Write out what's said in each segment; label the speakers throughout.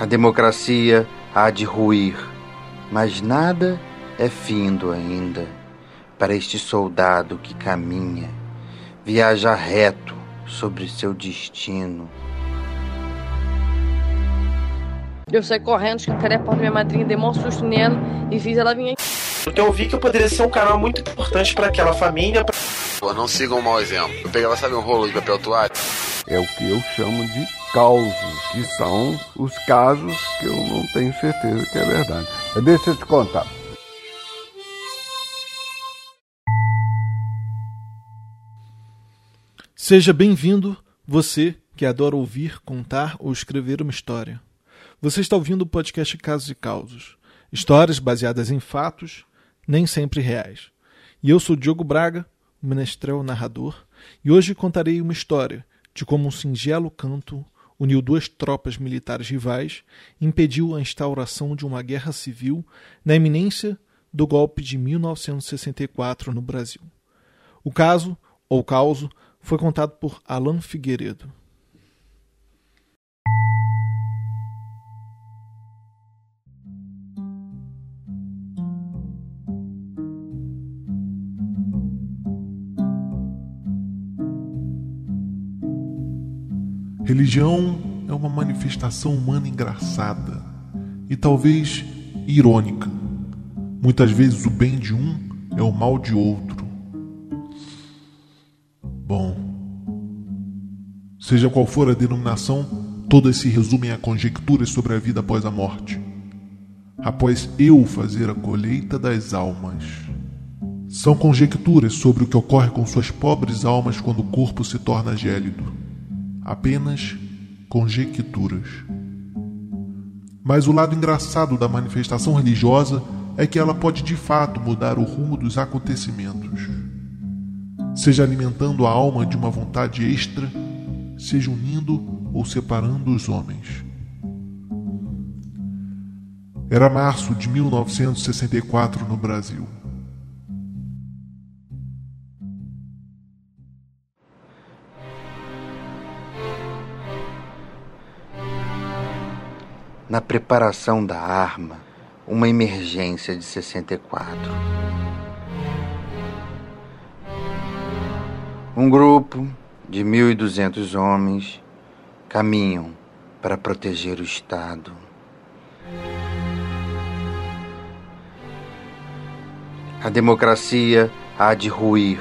Speaker 1: A democracia há de ruir, mas nada é findo ainda para este soldado que caminha, viaja reto sobre seu destino.
Speaker 2: Eu saí correndo, escancarei a porta da minha madrinha, dei um susto nela e fiz ela vir aqui.
Speaker 3: Porque eu vi que eu poderia ser um canal muito importante para aquela família. Pra...
Speaker 4: Pô, não siga um mau exemplo. Eu pegava, sabe, um rolo de papel toalha?
Speaker 5: É o que eu chamo de causos, que são os casos que eu não tenho certeza que é verdade. Deixa eu te contar.
Speaker 6: Seja bem-vindo, você que adora ouvir, contar ou escrever uma história. Você está ouvindo o podcast Casos e Causos, histórias baseadas em fatos, nem sempre reais. E eu sou Diogo Braga, menestrel narrador, e hoje contarei uma história de como um singelo canto uniu duas tropas militares rivais impediu a instauração de uma guerra civil na iminência do golpe de 1964 no Brasil. O caso, ou causo, foi contado por Alan Figueiredo.
Speaker 7: Religião é uma manifestação humana engraçada e talvez irônica. Muitas vezes o bem de um é o mal de outro. Bom, seja qual for a denominação, todas se resumem a conjecturas sobre a vida após a morte. Após eu fazer a colheita das almas. São conjecturas sobre o que ocorre com suas pobres almas quando o corpo se torna gélido apenas conjecturas. Mas o lado engraçado da manifestação religiosa é que ela pode de fato mudar o rumo dos acontecimentos, seja alimentando a alma de uma vontade extra, seja unindo ou separando os homens. Era março de 1964 no Brasil.
Speaker 1: Na preparação da arma, uma emergência de 64. Um grupo de 1.200 homens caminham para proteger o Estado. A democracia há de ruir,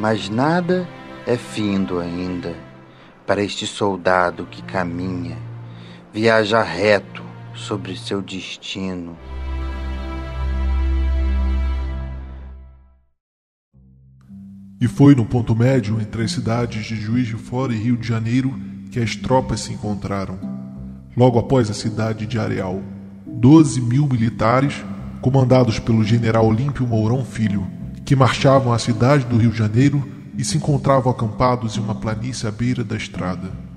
Speaker 1: mas nada é findo ainda para este soldado que caminha viaja reto sobre seu destino.
Speaker 7: E foi no ponto médio entre as cidades de Juiz de Fora e Rio de Janeiro que as tropas se encontraram. Logo após a cidade de Areal, 12 mil militares, comandados pelo general Olímpio Mourão Filho, que marchavam à cidade do Rio de Janeiro e se encontravam acampados em uma planície à beira da estrada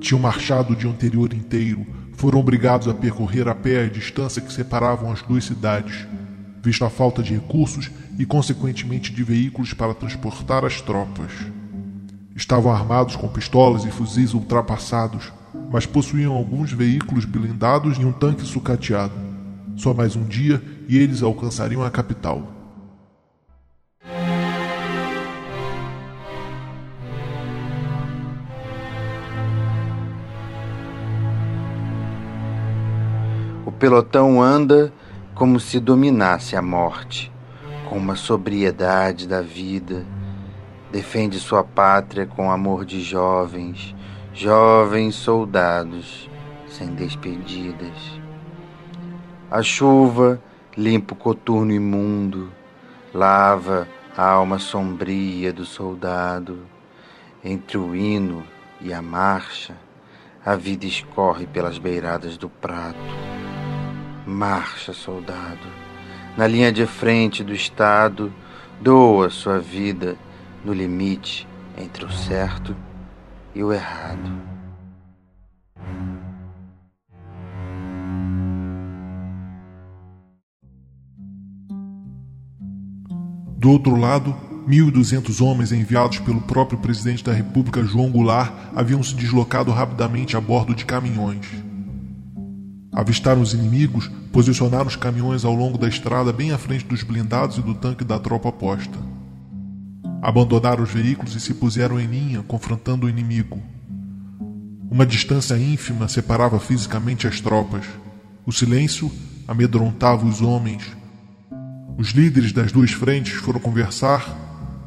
Speaker 7: tinham marchado o dia anterior inteiro, foram obrigados a percorrer a pé a distância que separavam as duas cidades, visto a falta de recursos e, consequentemente, de veículos para transportar as tropas. Estavam armados com pistolas e fuzis ultrapassados, mas possuíam alguns veículos blindados e um tanque sucateado. Só mais um dia e eles alcançariam a capital.
Speaker 1: Pelotão anda como se dominasse a morte, com uma sobriedade da vida. Defende sua pátria com amor de jovens, jovens soldados sem despedidas. A chuva limpa o coturno imundo, lava a alma sombria do soldado. Entre o hino e a marcha, a vida escorre pelas beiradas do prato. Marcha, soldado. Na linha de frente do Estado, doa sua vida no limite entre o certo e o errado.
Speaker 7: Do outro lado, 1.200 homens enviados pelo próprio presidente da República, João Goulart, haviam se deslocado rapidamente a bordo de caminhões. Avistaram os inimigos, posicionaram os caminhões ao longo da estrada bem à frente dos blindados e do tanque da tropa posta. Abandonaram os veículos e se puseram em linha, confrontando o inimigo. Uma distância ínfima separava fisicamente as tropas. O silêncio amedrontava os homens. Os líderes das duas frentes foram conversar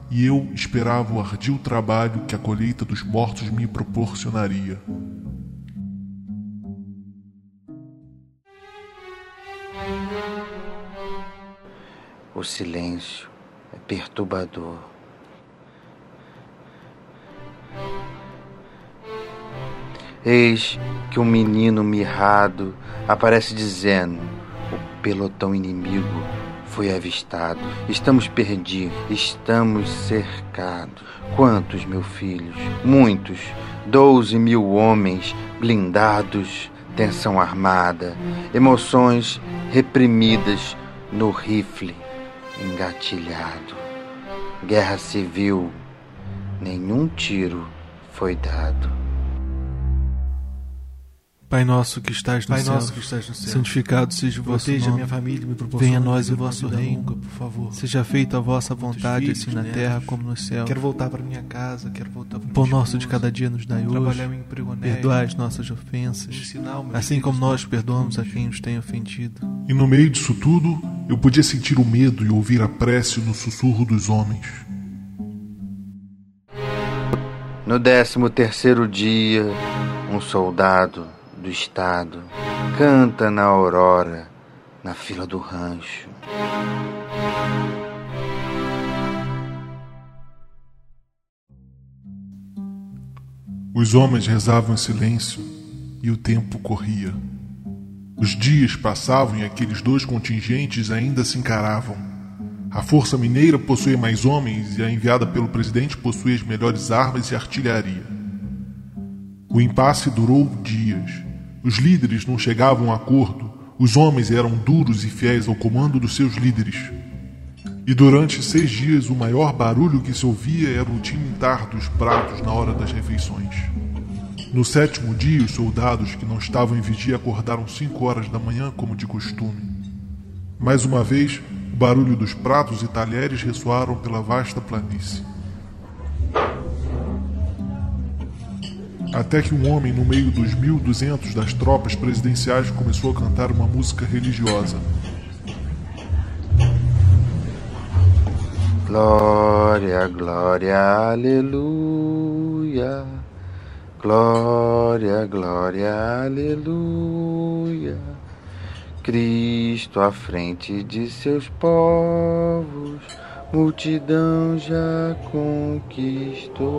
Speaker 7: e eu esperava o ardil trabalho que a colheita dos mortos me proporcionaria.
Speaker 1: O silêncio é perturbador. Eis que um menino mirrado aparece dizendo: O pelotão inimigo foi avistado. Estamos perdidos, estamos cercados. Quantos, meus filhos? Muitos. Doze mil homens blindados, tensão armada, emoções reprimidas no rifle engatilhado. Guerra civil, nenhum tiro foi dado.
Speaker 6: Pai nosso que estás no
Speaker 8: Pai
Speaker 6: céu,
Speaker 8: nosso que estás no céu,
Speaker 6: santificado seja o vosso
Speaker 8: proteja a
Speaker 6: nome.
Speaker 8: minha família, me
Speaker 6: Venha a nós o vosso reino,
Speaker 8: longa, por favor.
Speaker 6: Seja feita a vossa vontade,
Speaker 8: filhos,
Speaker 6: assim na
Speaker 8: netos.
Speaker 6: terra como no céu.
Speaker 8: Quero voltar para minha casa, quero voltar para
Speaker 6: O pão nosso de cada dia nos dai hoje.
Speaker 8: um emprego honesto,
Speaker 6: Perdoai as nossas ofensas, assim como nós perdoamos a quem nos tem ofendido.
Speaker 7: E no meio disso tudo, eu podia sentir o medo e ouvir a prece no sussurro dos homens.
Speaker 1: No décimo terceiro dia, um soldado do estado canta na aurora, na fila do rancho.
Speaker 7: Os homens rezavam em silêncio e o tempo corria. Os dias passavam e aqueles dois contingentes ainda se encaravam. A Força Mineira possuía mais homens e a enviada pelo presidente possuía as melhores armas e artilharia. O impasse durou dias. Os líderes não chegavam a acordo. Os homens eram duros e fiéis ao comando dos seus líderes. E durante seis dias o maior barulho que se ouvia era o tilintar dos pratos na hora das refeições. No sétimo dia, os soldados que não estavam em vigia acordaram cinco horas da manhã, como de costume. Mais uma vez, o barulho dos pratos e talheres ressoaram pela vasta planície. Até que um homem no meio dos 1.200 das tropas presidenciais começou a cantar uma música religiosa.
Speaker 1: Glória, glória, aleluia. Glória, glória, aleluia. Cristo à frente de seus povos, multidão já conquistou.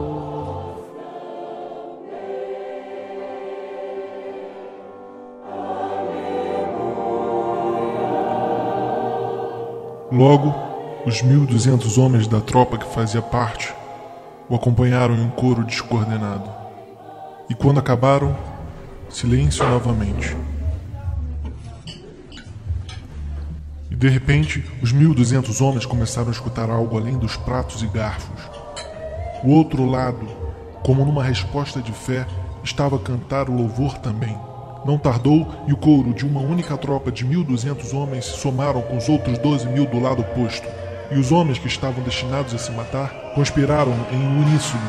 Speaker 7: Logo, os 1.200 homens da tropa que fazia parte o acompanharam em um coro descoordenado. E quando acabaram, silêncio novamente. E de repente, os 1.200 homens começaram a escutar algo além dos pratos e garfos. O outro lado, como numa resposta de fé, estava a cantar o louvor também. Não tardou e o coro de uma única tropa de 1.200 homens se somaram com os outros 12 mil do lado oposto. E os homens que estavam destinados a se matar conspiraram em uníssono.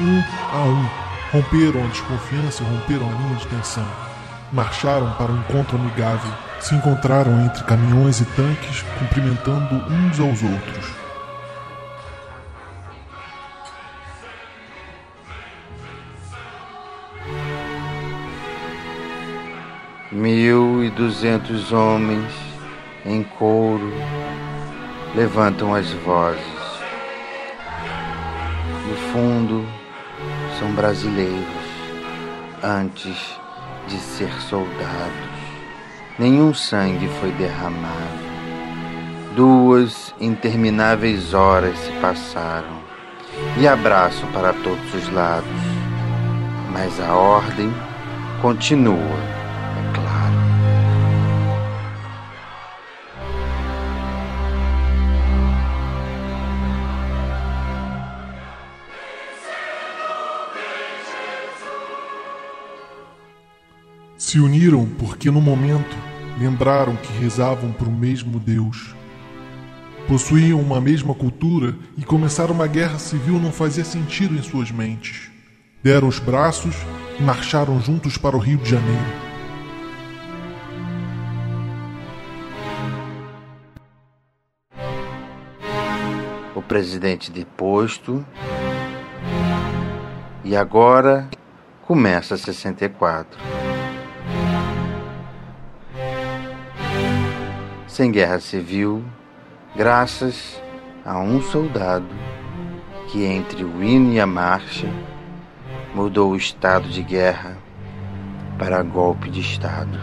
Speaker 7: Um a um, romperam a desconfiança e romperam a linha de tensão. Marcharam para um encontro amigável. Se encontraram entre caminhões e tanques, cumprimentando uns aos outros.
Speaker 1: Duzentos homens em couro levantam as vozes. No fundo, são brasileiros antes de ser soldados. Nenhum sangue foi derramado. Duas intermináveis horas se passaram e abraço para todos os lados. Mas a ordem continua,
Speaker 7: Se uniram porque no momento lembraram que rezavam para o mesmo Deus. Possuíam uma mesma cultura e começar uma guerra civil não fazia sentido em suas mentes. Deram os braços e marcharam juntos para o Rio de Janeiro.
Speaker 1: O presidente deposto. E agora começa 64. Sem guerra civil, graças a um soldado que, entre o hino e a marcha, mudou o estado de guerra para golpe de Estado.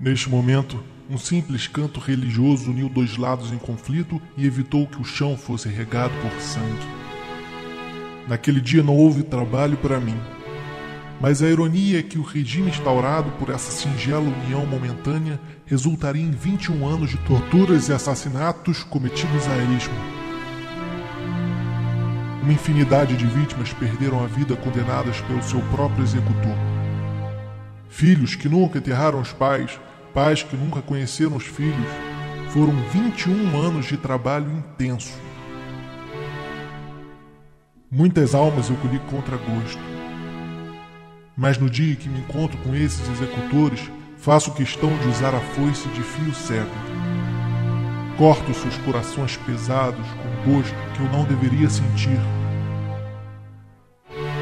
Speaker 7: Neste momento, um simples canto religioso uniu dois lados em conflito e evitou que o chão fosse regado por sangue. Naquele dia não houve trabalho para mim, mas a ironia é que o regime instaurado por essa singela união momentânea resultaria em 21 anos de torturas e assassinatos cometidos a esmo. Uma infinidade de vítimas perderam a vida condenadas pelo seu próprio executor. Filhos que nunca enterraram os pais, pais que nunca conheceram os filhos, foram 21 anos de trabalho intenso. Muitas almas eu colhi contra gosto. Mas no dia que me encontro com esses executores, faço questão de usar a foice de fio cego. Corto seus corações pesados com gosto que eu não deveria sentir.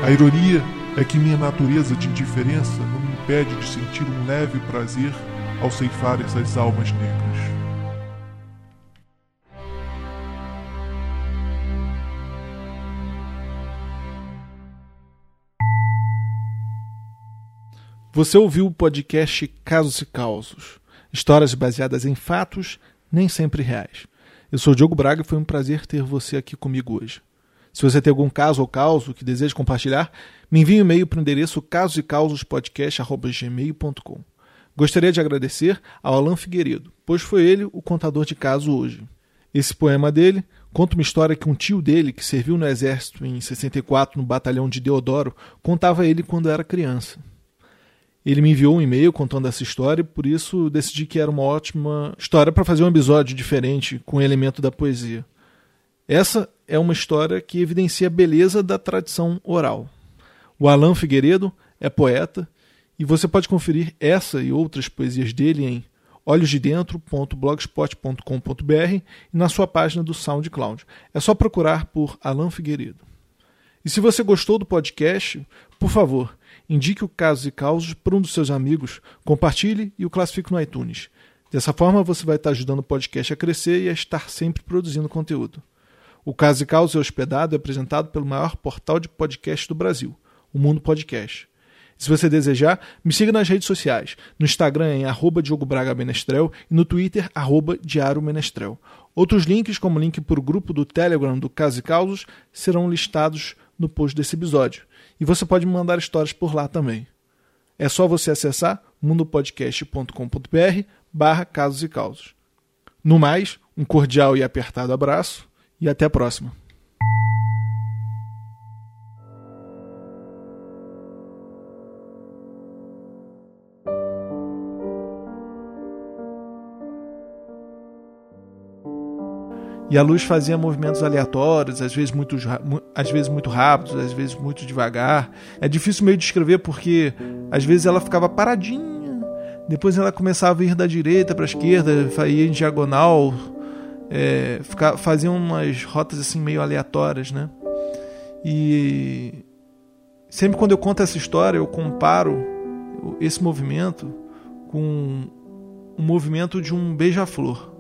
Speaker 7: A ironia é que minha natureza de indiferença não me impede de sentir um leve prazer ao ceifar essas almas negras.
Speaker 6: Você ouviu o podcast Casos e Causos, histórias baseadas em fatos, nem sempre reais. Eu sou Diogo Braga e foi um prazer ter você aqui comigo hoje. Se você tem algum caso ou causo que deseja compartilhar, me envie um e-mail para o endereço casosecausospodcast.gmail.com. Gostaria de agradecer ao Alan Figueiredo, pois foi ele o contador de caso hoje. Esse poema dele conta uma história que um tio dele, que serviu no exército em 64 no batalhão de Deodoro, contava a ele quando era criança. Ele me enviou um e-mail contando essa história e por isso decidi que era uma ótima história para fazer um episódio diferente com o elemento da poesia. Essa é uma história que evidencia a beleza da tradição oral. O Alan Figueiredo é poeta e você pode conferir essa e outras poesias dele em olhosdedentro.blogspot.com.br e na sua página do SoundCloud. É só procurar por Alan Figueiredo. E se você gostou do podcast, por favor, indique o Casos e Causos para um dos seus amigos, compartilhe e o classifique no iTunes. Dessa forma, você vai estar ajudando o podcast a crescer e a estar sempre produzindo conteúdo. O Casos e Causos é hospedado e apresentado pelo maior portal de podcast do Brasil, o Mundo Podcast. Se você desejar, me siga nas redes sociais. No Instagram em arroba Diogo Braga Menestrel e no Twitter, arroba Diário Menestrel. Outros links, como o link para o grupo do Telegram do Casos e Causos, serão listados no post desse episódio. E você pode mandar histórias por lá também. É só você acessar mundopodcast.com.br barra casos e causos. No mais, um cordial e apertado abraço e até a próxima. E a luz fazia movimentos aleatórios, às vezes muito, às vezes muito rápidos, às vezes muito devagar. É difícil meio descrever porque às vezes ela ficava paradinha, depois ela começava a ir da direita para a esquerda, ia em diagonal, é, fazia umas rotas assim meio aleatórias, né? E sempre quando eu conto essa história, eu comparo esse movimento com o movimento de um beija-flor